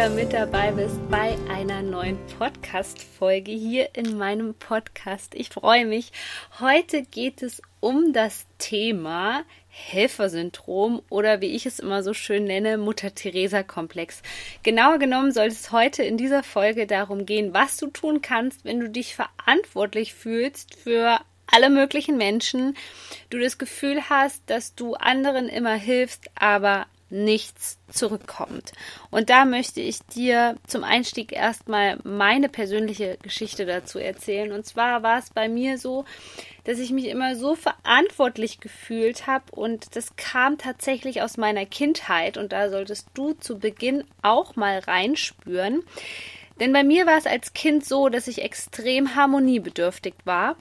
wieder mit dabei bist bei einer neuen Podcast-Folge hier in meinem Podcast. Ich freue mich. Heute geht es um das Thema Helfersyndrom oder wie ich es immer so schön nenne, Mutter-Theresa-Komplex. Genauer genommen soll es heute in dieser Folge darum gehen, was du tun kannst, wenn du dich verantwortlich fühlst für alle möglichen Menschen, du das Gefühl hast, dass du anderen immer hilfst, aber nichts zurückkommt. Und da möchte ich dir zum Einstieg erstmal meine persönliche Geschichte dazu erzählen. Und zwar war es bei mir so, dass ich mich immer so verantwortlich gefühlt habe und das kam tatsächlich aus meiner Kindheit und da solltest du zu Beginn auch mal reinspüren. Denn bei mir war es als Kind so, dass ich extrem harmoniebedürftig war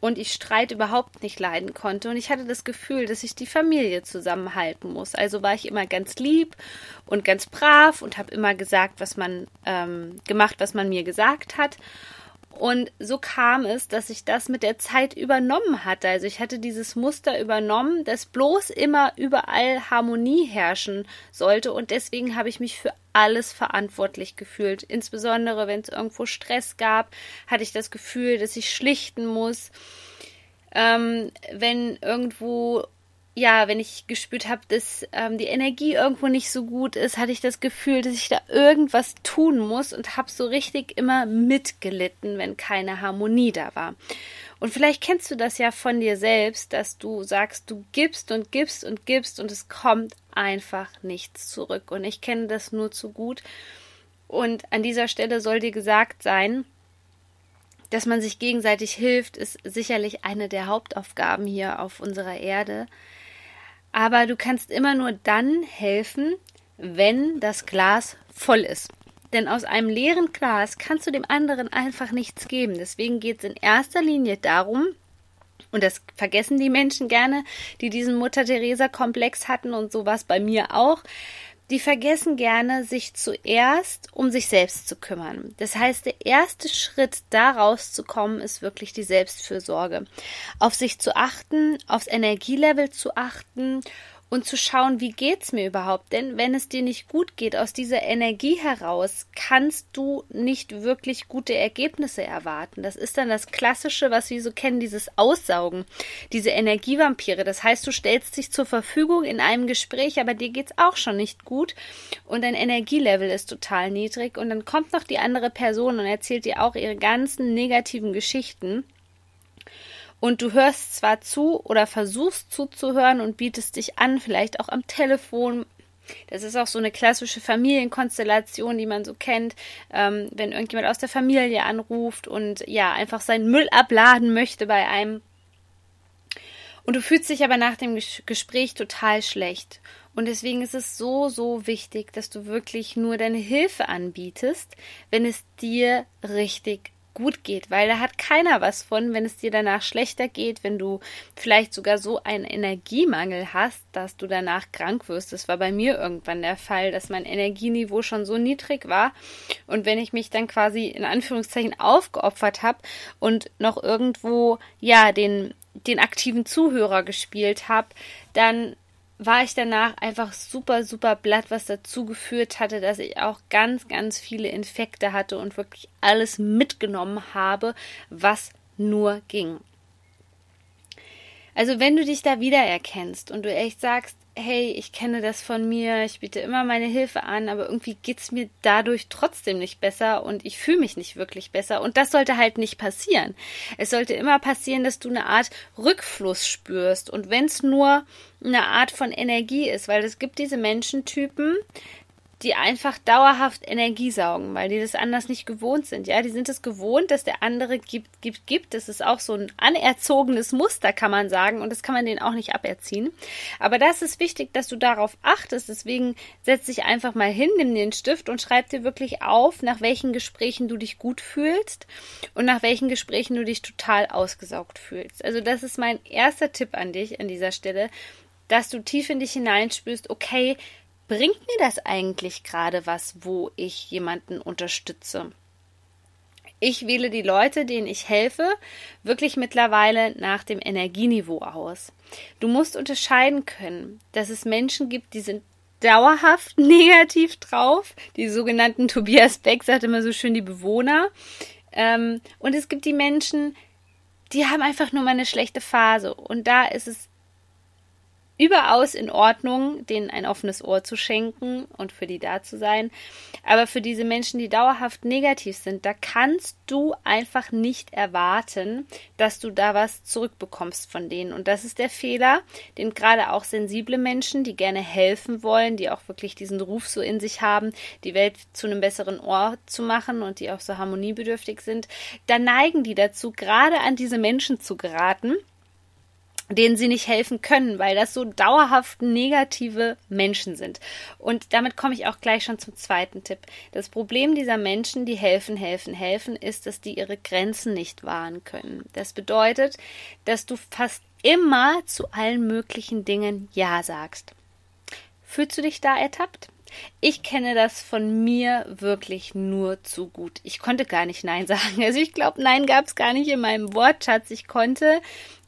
und ich Streit überhaupt nicht leiden konnte. Und ich hatte das Gefühl, dass ich die Familie zusammenhalten muss. Also war ich immer ganz lieb und ganz brav und habe immer gesagt, was man ähm, gemacht, was man mir gesagt hat. Und so kam es, dass ich das mit der Zeit übernommen hatte. Also ich hatte dieses Muster übernommen, dass bloß immer überall Harmonie herrschen sollte. Und deswegen habe ich mich für alles verantwortlich gefühlt. Insbesondere wenn es irgendwo Stress gab, hatte ich das Gefühl, dass ich schlichten muss. Ähm, wenn irgendwo ja, wenn ich gespürt habe, dass ähm, die Energie irgendwo nicht so gut ist, hatte ich das Gefühl, dass ich da irgendwas tun muss und habe so richtig immer mitgelitten, wenn keine Harmonie da war. Und vielleicht kennst du das ja von dir selbst, dass du sagst, du gibst und gibst und gibst und es kommt einfach nichts zurück. Und ich kenne das nur zu gut. Und an dieser Stelle soll dir gesagt sein, dass man sich gegenseitig hilft, ist sicherlich eine der Hauptaufgaben hier auf unserer Erde. Aber du kannst immer nur dann helfen, wenn das Glas voll ist. Denn aus einem leeren Glas kannst du dem anderen einfach nichts geben. Deswegen geht es in erster Linie darum, und das vergessen die Menschen gerne, die diesen Mutter-Theresa-Komplex hatten und sowas bei mir auch, die vergessen gerne, sich zuerst um sich selbst zu kümmern. Das heißt, der erste Schritt, da rauszukommen, ist wirklich die Selbstfürsorge. Auf sich zu achten, aufs Energielevel zu achten und zu schauen, wie geht's mir überhaupt? Denn wenn es dir nicht gut geht aus dieser Energie heraus, kannst du nicht wirklich gute Ergebnisse erwarten. Das ist dann das klassische, was wir so kennen, dieses Aussaugen, diese Energievampire. Das heißt, du stellst dich zur Verfügung in einem Gespräch, aber dir geht's auch schon nicht gut und dein Energielevel ist total niedrig und dann kommt noch die andere Person und erzählt dir auch ihre ganzen negativen Geschichten und du hörst zwar zu oder versuchst zuzuhören und bietest dich an, vielleicht auch am Telefon. Das ist auch so eine klassische Familienkonstellation, die man so kennt, ähm, wenn irgendjemand aus der Familie anruft und ja, einfach seinen Müll abladen möchte bei einem. Und du fühlst dich aber nach dem Gespräch total schlecht. Und deswegen ist es so, so wichtig, dass du wirklich nur deine Hilfe anbietest, wenn es dir richtig gut geht, weil da hat keiner was von, wenn es dir danach schlechter geht, wenn du vielleicht sogar so einen Energiemangel hast, dass du danach krank wirst. Das war bei mir irgendwann der Fall, dass mein Energieniveau schon so niedrig war und wenn ich mich dann quasi in Anführungszeichen aufgeopfert habe und noch irgendwo ja den den aktiven Zuhörer gespielt habe, dann war ich danach einfach super, super blatt, was dazu geführt hatte, dass ich auch ganz, ganz viele Infekte hatte und wirklich alles mitgenommen habe, was nur ging. Also wenn du dich da wiedererkennst und du echt sagst, hey, ich kenne das von mir, ich biete immer meine Hilfe an, aber irgendwie geht es mir dadurch trotzdem nicht besser und ich fühle mich nicht wirklich besser. Und das sollte halt nicht passieren. Es sollte immer passieren, dass du eine Art Rückfluss spürst. Und wenn es nur eine Art von Energie ist, weil es gibt diese Menschentypen, die einfach dauerhaft Energie saugen, weil die das anders nicht gewohnt sind. Ja, die sind es gewohnt, dass der andere gibt, gibt, gibt. Das ist auch so ein anerzogenes Muster, kann man sagen. Und das kann man denen auch nicht aberziehen. Aber das ist wichtig, dass du darauf achtest. Deswegen setz dich einfach mal hin, nimm den Stift und schreib dir wirklich auf, nach welchen Gesprächen du dich gut fühlst und nach welchen Gesprächen du dich total ausgesaugt fühlst. Also das ist mein erster Tipp an dich an dieser Stelle, dass du tief in dich hineinspürst, okay, bringt mir das eigentlich gerade was, wo ich jemanden unterstütze? Ich wähle die Leute, denen ich helfe, wirklich mittlerweile nach dem Energieniveau aus. Du musst unterscheiden können, dass es Menschen gibt, die sind dauerhaft negativ drauf. Die sogenannten Tobias Beck sagt immer so schön die Bewohner. Ähm, und es gibt die Menschen, die haben einfach nur mal eine schlechte Phase. Und da ist es überaus in Ordnung, denen ein offenes Ohr zu schenken und für die da zu sein. Aber für diese Menschen, die dauerhaft negativ sind, da kannst du einfach nicht erwarten, dass du da was zurückbekommst von denen. Und das ist der Fehler, den gerade auch sensible Menschen, die gerne helfen wollen, die auch wirklich diesen Ruf so in sich haben, die Welt zu einem besseren Ort zu machen und die auch so harmoniebedürftig sind, da neigen die dazu, gerade an diese Menschen zu geraten denen sie nicht helfen können, weil das so dauerhaft negative Menschen sind. Und damit komme ich auch gleich schon zum zweiten Tipp. Das Problem dieser Menschen, die helfen, helfen, helfen, ist, dass die ihre Grenzen nicht wahren können. Das bedeutet, dass du fast immer zu allen möglichen Dingen Ja sagst. Fühlst du dich da ertappt? Ich kenne das von mir wirklich nur zu gut. Ich konnte gar nicht Nein sagen. Also ich glaube, Nein gab es gar nicht in meinem Wortschatz. Ich konnte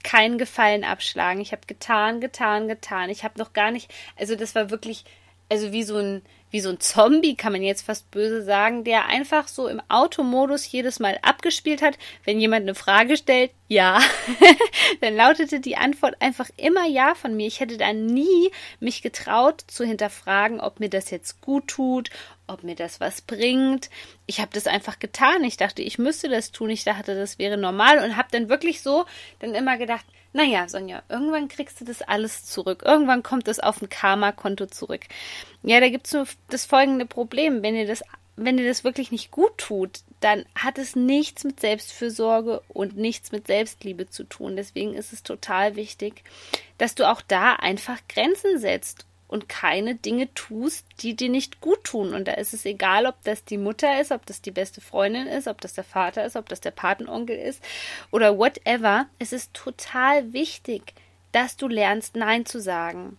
keinen Gefallen abschlagen. Ich habe getan, getan, getan. Ich habe noch gar nicht, also das war wirklich, also wie so ein, wie so ein Zombie, kann man jetzt fast böse sagen, der einfach so im Automodus jedes Mal abgespielt hat, wenn jemand eine Frage stellt, ja, dann lautete die Antwort einfach immer ja von mir. Ich hätte da nie mich getraut zu hinterfragen, ob mir das jetzt gut tut, ob mir das was bringt. Ich habe das einfach getan. Ich dachte, ich müsste das tun. Ich dachte, das wäre normal und habe dann wirklich so dann immer gedacht, naja, Sonja, irgendwann kriegst du das alles zurück. Irgendwann kommt es auf ein Karma-Konto zurück. Ja, da gibt es nur das folgende Problem. Wenn dir das, wenn dir das wirklich nicht gut tut, dann hat es nichts mit Selbstfürsorge und nichts mit Selbstliebe zu tun. Deswegen ist es total wichtig, dass du auch da einfach Grenzen setzt und keine Dinge tust, die dir nicht gut tun. Und da ist es egal, ob das die Mutter ist, ob das die beste Freundin ist, ob das der Vater ist, ob das der Patenonkel ist oder whatever. Es ist total wichtig, dass du lernst, Nein zu sagen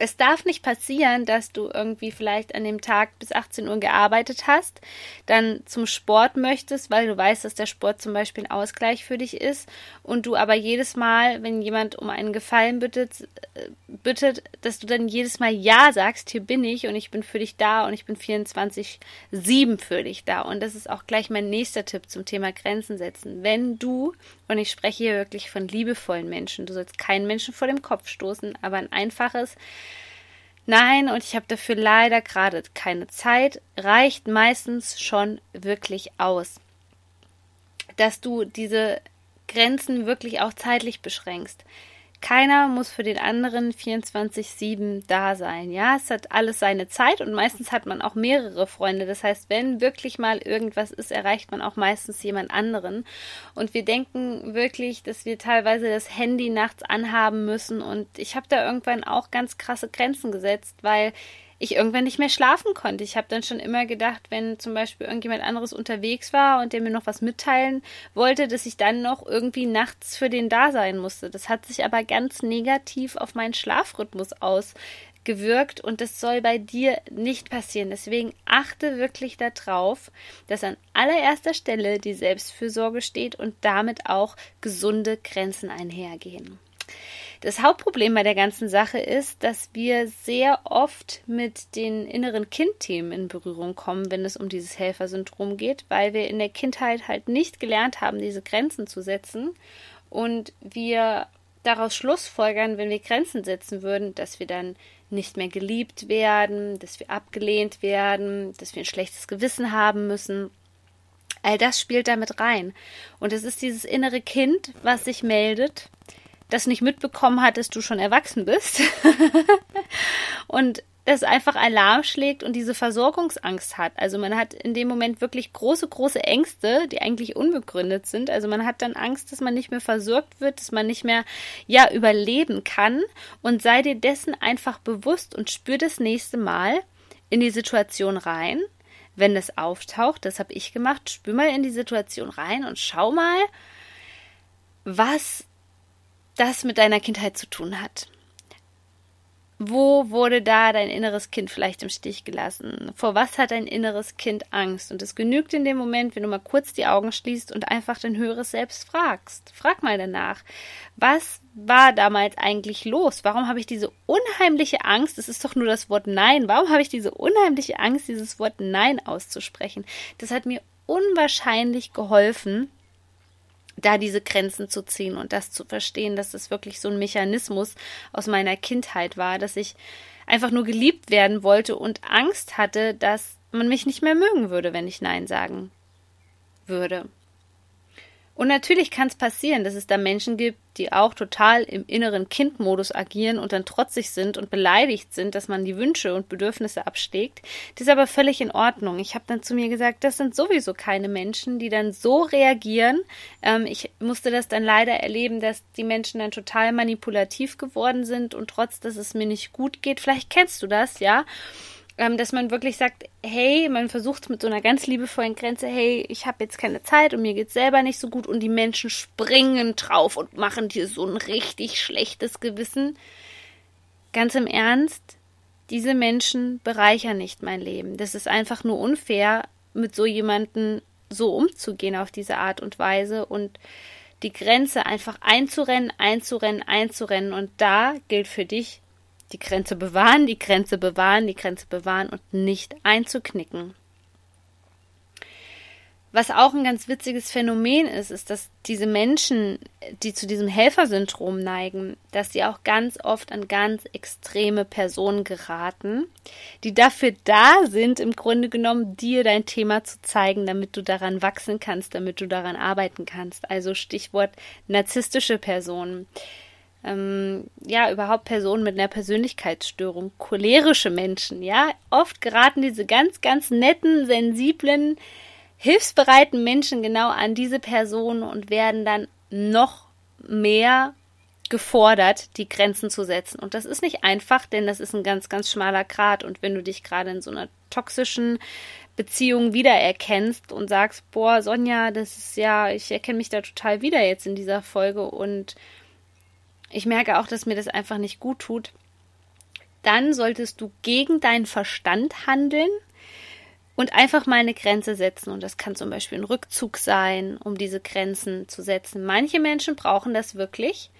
es darf nicht passieren, dass du irgendwie vielleicht an dem Tag bis 18 Uhr gearbeitet hast, dann zum Sport möchtest, weil du weißt, dass der Sport zum Beispiel ein Ausgleich für dich ist und du aber jedes Mal, wenn jemand um einen Gefallen bittet, äh, bittet, dass du dann jedes Mal Ja sagst, hier bin ich und ich bin für dich da und ich bin 24-7 für dich da. Und das ist auch gleich mein nächster Tipp zum Thema Grenzen setzen. Wenn du, und ich spreche hier wirklich von liebevollen Menschen, du sollst keinen Menschen vor dem Kopf stoßen, aber ein einfaches, Nein, und ich habe dafür leider gerade keine Zeit, reicht meistens schon wirklich aus. Dass du diese Grenzen wirklich auch zeitlich beschränkst. Keiner muss für den anderen 24-7 da sein. Ja, es hat alles seine Zeit und meistens hat man auch mehrere Freunde. Das heißt, wenn wirklich mal irgendwas ist, erreicht man auch meistens jemand anderen. Und wir denken wirklich, dass wir teilweise das Handy nachts anhaben müssen. Und ich habe da irgendwann auch ganz krasse Grenzen gesetzt, weil ich irgendwann nicht mehr schlafen konnte. Ich habe dann schon immer gedacht, wenn zum Beispiel irgendjemand anderes unterwegs war und der mir noch was mitteilen wollte, dass ich dann noch irgendwie nachts für den da sein musste. Das hat sich aber ganz negativ auf meinen Schlafrhythmus ausgewirkt und das soll bei dir nicht passieren. Deswegen achte wirklich darauf, dass an allererster Stelle die Selbstfürsorge steht und damit auch gesunde Grenzen einhergehen. Das Hauptproblem bei der ganzen Sache ist, dass wir sehr oft mit den inneren Kindthemen in Berührung kommen, wenn es um dieses Helfersyndrom geht, weil wir in der Kindheit halt nicht gelernt haben, diese Grenzen zu setzen und wir daraus schlussfolgern, wenn wir Grenzen setzen würden, dass wir dann nicht mehr geliebt werden, dass wir abgelehnt werden, dass wir ein schlechtes Gewissen haben müssen. All das spielt damit rein. Und es ist dieses innere Kind, was sich meldet, das nicht mitbekommen hat, dass du schon erwachsen bist. und das einfach Alarm schlägt und diese Versorgungsangst hat. Also man hat in dem Moment wirklich große, große Ängste, die eigentlich unbegründet sind. Also man hat dann Angst, dass man nicht mehr versorgt wird, dass man nicht mehr, ja, überleben kann. Und sei dir dessen einfach bewusst und spür das nächste Mal in die Situation rein, wenn das auftaucht. Das habe ich gemacht. Spür mal in die Situation rein und schau mal, was das mit deiner Kindheit zu tun hat. Wo wurde da dein inneres Kind vielleicht im Stich gelassen? Vor was hat dein inneres Kind Angst? Und es genügt in dem Moment, wenn du mal kurz die Augen schließt und einfach dein höheres Selbst fragst. Frag mal danach, was war damals eigentlich los? Warum habe ich diese unheimliche Angst? Es ist doch nur das Wort Nein. Warum habe ich diese unheimliche Angst, dieses Wort Nein auszusprechen? Das hat mir unwahrscheinlich geholfen, da diese Grenzen zu ziehen und das zu verstehen, dass es wirklich so ein Mechanismus aus meiner Kindheit war, dass ich einfach nur geliebt werden wollte und Angst hatte, dass man mich nicht mehr mögen würde, wenn ich Nein sagen würde. Und natürlich kann es passieren, dass es da Menschen gibt, die auch total im inneren Kindmodus agieren und dann trotzig sind und beleidigt sind, dass man die Wünsche und Bedürfnisse abschlägt. Das ist aber völlig in Ordnung. Ich habe dann zu mir gesagt, das sind sowieso keine Menschen, die dann so reagieren. Ähm, ich musste das dann leider erleben, dass die Menschen dann total manipulativ geworden sind und trotz, dass es mir nicht gut geht. Vielleicht kennst du das, ja ähm, dass man wirklich sagt, hey, man versucht mit so einer ganz liebevollen Grenze, hey, ich habe jetzt keine Zeit und mir geht's selber nicht so gut und die Menschen springen drauf und machen dir so ein richtig schlechtes Gewissen. Ganz im Ernst, diese Menschen bereichern nicht mein Leben. Das ist einfach nur unfair, mit so jemanden so umzugehen auf diese Art und Weise und die Grenze einfach einzurennen, einzurennen, einzurennen. Und da gilt für dich, die Grenze bewahren, die Grenze bewahren, die Grenze bewahren und nicht einzuknicken. Was auch ein ganz witziges Phänomen ist, ist, dass diese Menschen, die zu diesem Helfersyndrom neigen, dass sie auch ganz oft an ganz extreme Personen geraten, die dafür da sind, im Grunde genommen dir dein Thema zu zeigen, damit du daran wachsen kannst, damit du daran arbeiten kannst. Also Stichwort narzisstische Personen ähm, ja, überhaupt Personen mit einer Persönlichkeitsstörung, cholerische Menschen, ja. Oft geraten diese ganz, ganz netten, sensiblen, hilfsbereiten Menschen genau an diese Personen und werden dann noch mehr gefordert, die Grenzen zu setzen. Und das ist nicht einfach, denn das ist ein ganz, ganz schmaler Grat. Und wenn du dich gerade in so einer toxischen Beziehung wiedererkennst und sagst, boah, Sonja, das ist ja, ich erkenne mich da total wieder jetzt in dieser Folge und ich merke auch, dass mir das einfach nicht gut tut, dann solltest du gegen deinen Verstand handeln und einfach mal eine Grenze setzen. Und das kann zum Beispiel ein Rückzug sein, um diese Grenzen zu setzen. Manche Menschen brauchen das wirklich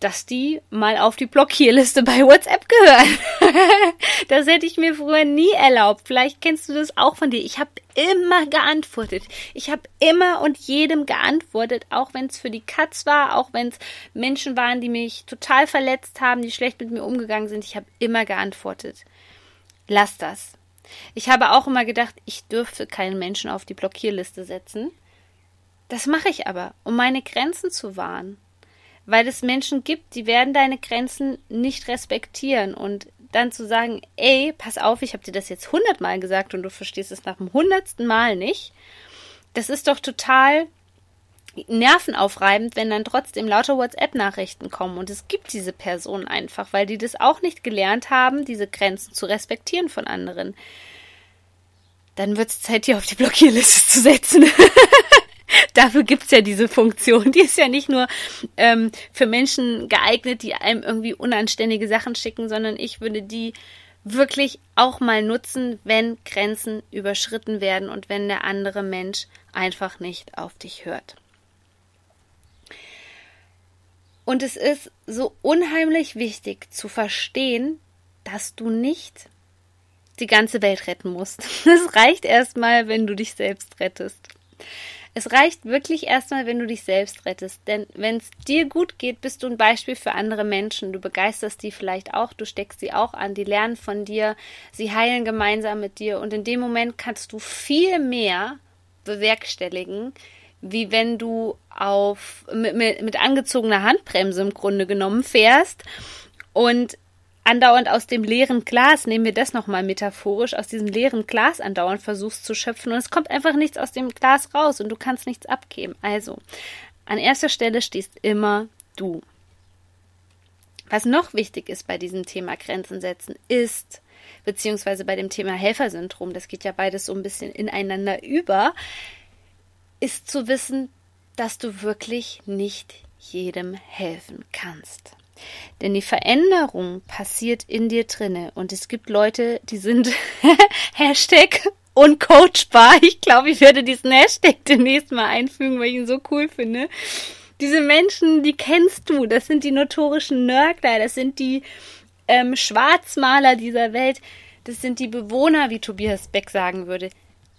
dass die mal auf die Blockierliste bei WhatsApp gehören. das hätte ich mir früher nie erlaubt. Vielleicht kennst du das auch von dir. Ich habe immer geantwortet. Ich habe immer und jedem geantwortet, auch wenn es für die Katz war, auch wenn es Menschen waren, die mich total verletzt haben, die schlecht mit mir umgegangen sind. Ich habe immer geantwortet. Lass das. Ich habe auch immer gedacht, ich dürfte keinen Menschen auf die Blockierliste setzen. Das mache ich aber, um meine Grenzen zu wahren weil es Menschen gibt, die werden deine Grenzen nicht respektieren und dann zu sagen, ey, pass auf, ich habe dir das jetzt hundertmal gesagt und du verstehst es nach dem hundertsten Mal nicht, das ist doch total nervenaufreibend, wenn dann trotzdem lauter WhatsApp-Nachrichten kommen und es gibt diese Personen einfach, weil die das auch nicht gelernt haben, diese Grenzen zu respektieren von anderen. Dann wird es Zeit, die auf die Blockierliste zu setzen. Dafür gibt's ja diese Funktion. Die ist ja nicht nur ähm, für Menschen geeignet, die einem irgendwie unanständige Sachen schicken, sondern ich würde die wirklich auch mal nutzen, wenn Grenzen überschritten werden und wenn der andere Mensch einfach nicht auf dich hört. Und es ist so unheimlich wichtig zu verstehen, dass du nicht die ganze Welt retten musst. Es reicht erstmal, wenn du dich selbst rettest. Es reicht wirklich erstmal, wenn du dich selbst rettest. Denn wenn es dir gut geht, bist du ein Beispiel für andere Menschen. Du begeisterst die vielleicht auch, du steckst sie auch an, die lernen von dir, sie heilen gemeinsam mit dir. Und in dem Moment kannst du viel mehr bewerkstelligen, wie wenn du auf mit, mit, mit angezogener Handbremse im Grunde genommen fährst und andauernd aus dem leeren Glas, nehmen wir das nochmal metaphorisch, aus diesem leeren Glas andauernd versuchst zu schöpfen und es kommt einfach nichts aus dem Glas raus und du kannst nichts abgeben. Also, an erster Stelle stehst immer du. Was noch wichtig ist bei diesem Thema Grenzen setzen, ist, beziehungsweise bei dem Thema Helfersyndrom, das geht ja beides so ein bisschen ineinander über, ist zu wissen, dass du wirklich nicht jedem helfen kannst. Denn die Veränderung passiert in dir drinne und es gibt Leute, die sind Hashtag uncoachbar. Ich glaube, ich werde diesen Hashtag demnächst mal einfügen, weil ich ihn so cool finde. Diese Menschen, die kennst du. Das sind die notorischen Nörgler. Das sind die ähm, Schwarzmaler dieser Welt. Das sind die Bewohner, wie Tobias Beck sagen würde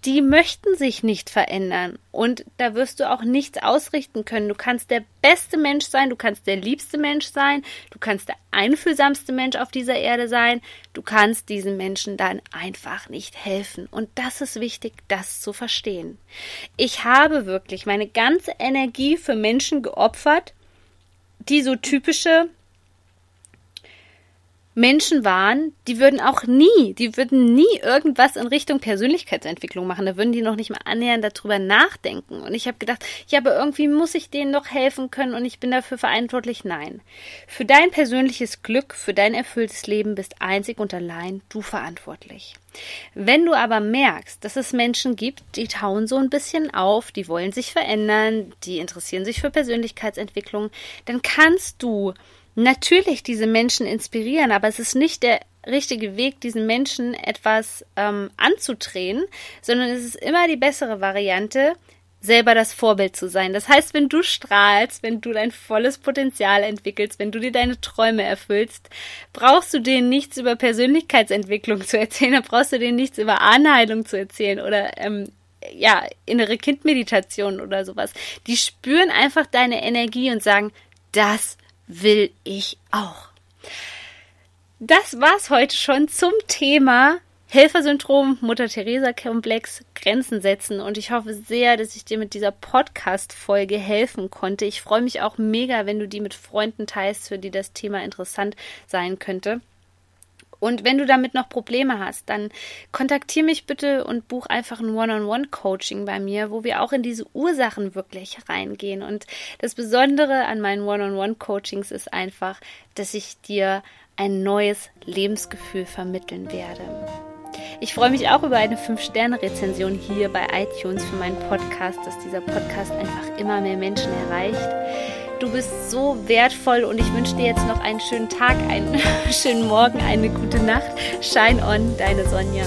die möchten sich nicht verändern. Und da wirst du auch nichts ausrichten können. Du kannst der beste Mensch sein, du kannst der liebste Mensch sein, du kannst der einfühlsamste Mensch auf dieser Erde sein. Du kannst diesen Menschen dann einfach nicht helfen. Und das ist wichtig, das zu verstehen. Ich habe wirklich meine ganze Energie für Menschen geopfert, die so typische Menschen waren, die würden auch nie, die würden nie irgendwas in Richtung Persönlichkeitsentwicklung machen. Da würden die noch nicht mal annähernd darüber nachdenken. Und ich habe gedacht, ja, aber irgendwie muss ich denen noch helfen können und ich bin dafür verantwortlich. Nein. Für dein persönliches Glück, für dein erfülltes Leben bist einzig und allein du verantwortlich. Wenn du aber merkst, dass es Menschen gibt, die tauen so ein bisschen auf, die wollen sich verändern, die interessieren sich für Persönlichkeitsentwicklung, dann kannst du natürlich diese Menschen inspirieren, aber es ist nicht der richtige Weg, diesen Menschen etwas ähm, anzudrehen, sondern es ist immer die bessere Variante, selber das Vorbild zu sein. Das heißt, wenn du strahlst, wenn du dein volles Potenzial entwickelst, wenn du dir deine Träume erfüllst, brauchst du denen nichts über Persönlichkeitsentwicklung zu erzählen, dann brauchst du denen nichts über Anheilung zu erzählen oder ähm, ja, innere Kindmeditation oder sowas. Die spüren einfach deine Energie und sagen, das will ich auch. Das war's heute schon zum Thema Helfersyndrom, Mutter-Theresa-Komplex, Grenzen setzen. Und ich hoffe sehr, dass ich dir mit dieser Podcast-Folge helfen konnte. Ich freue mich auch mega, wenn du die mit Freunden teilst, für die das Thema interessant sein könnte. Und wenn du damit noch Probleme hast, dann kontaktiere mich bitte und buch einfach ein One-on-One-Coaching bei mir, wo wir auch in diese Ursachen wirklich reingehen. Und das Besondere an meinen One-on-One-Coachings ist einfach, dass ich dir ein neues Lebensgefühl vermitteln werde. Ich freue mich auch über eine 5-Sterne-Rezension hier bei iTunes für meinen Podcast, dass dieser Podcast einfach immer mehr Menschen erreicht. Du bist so wertvoll und ich wünsche dir jetzt noch einen schönen Tag, einen schönen Morgen, eine gute Nacht. Shine on, deine Sonja.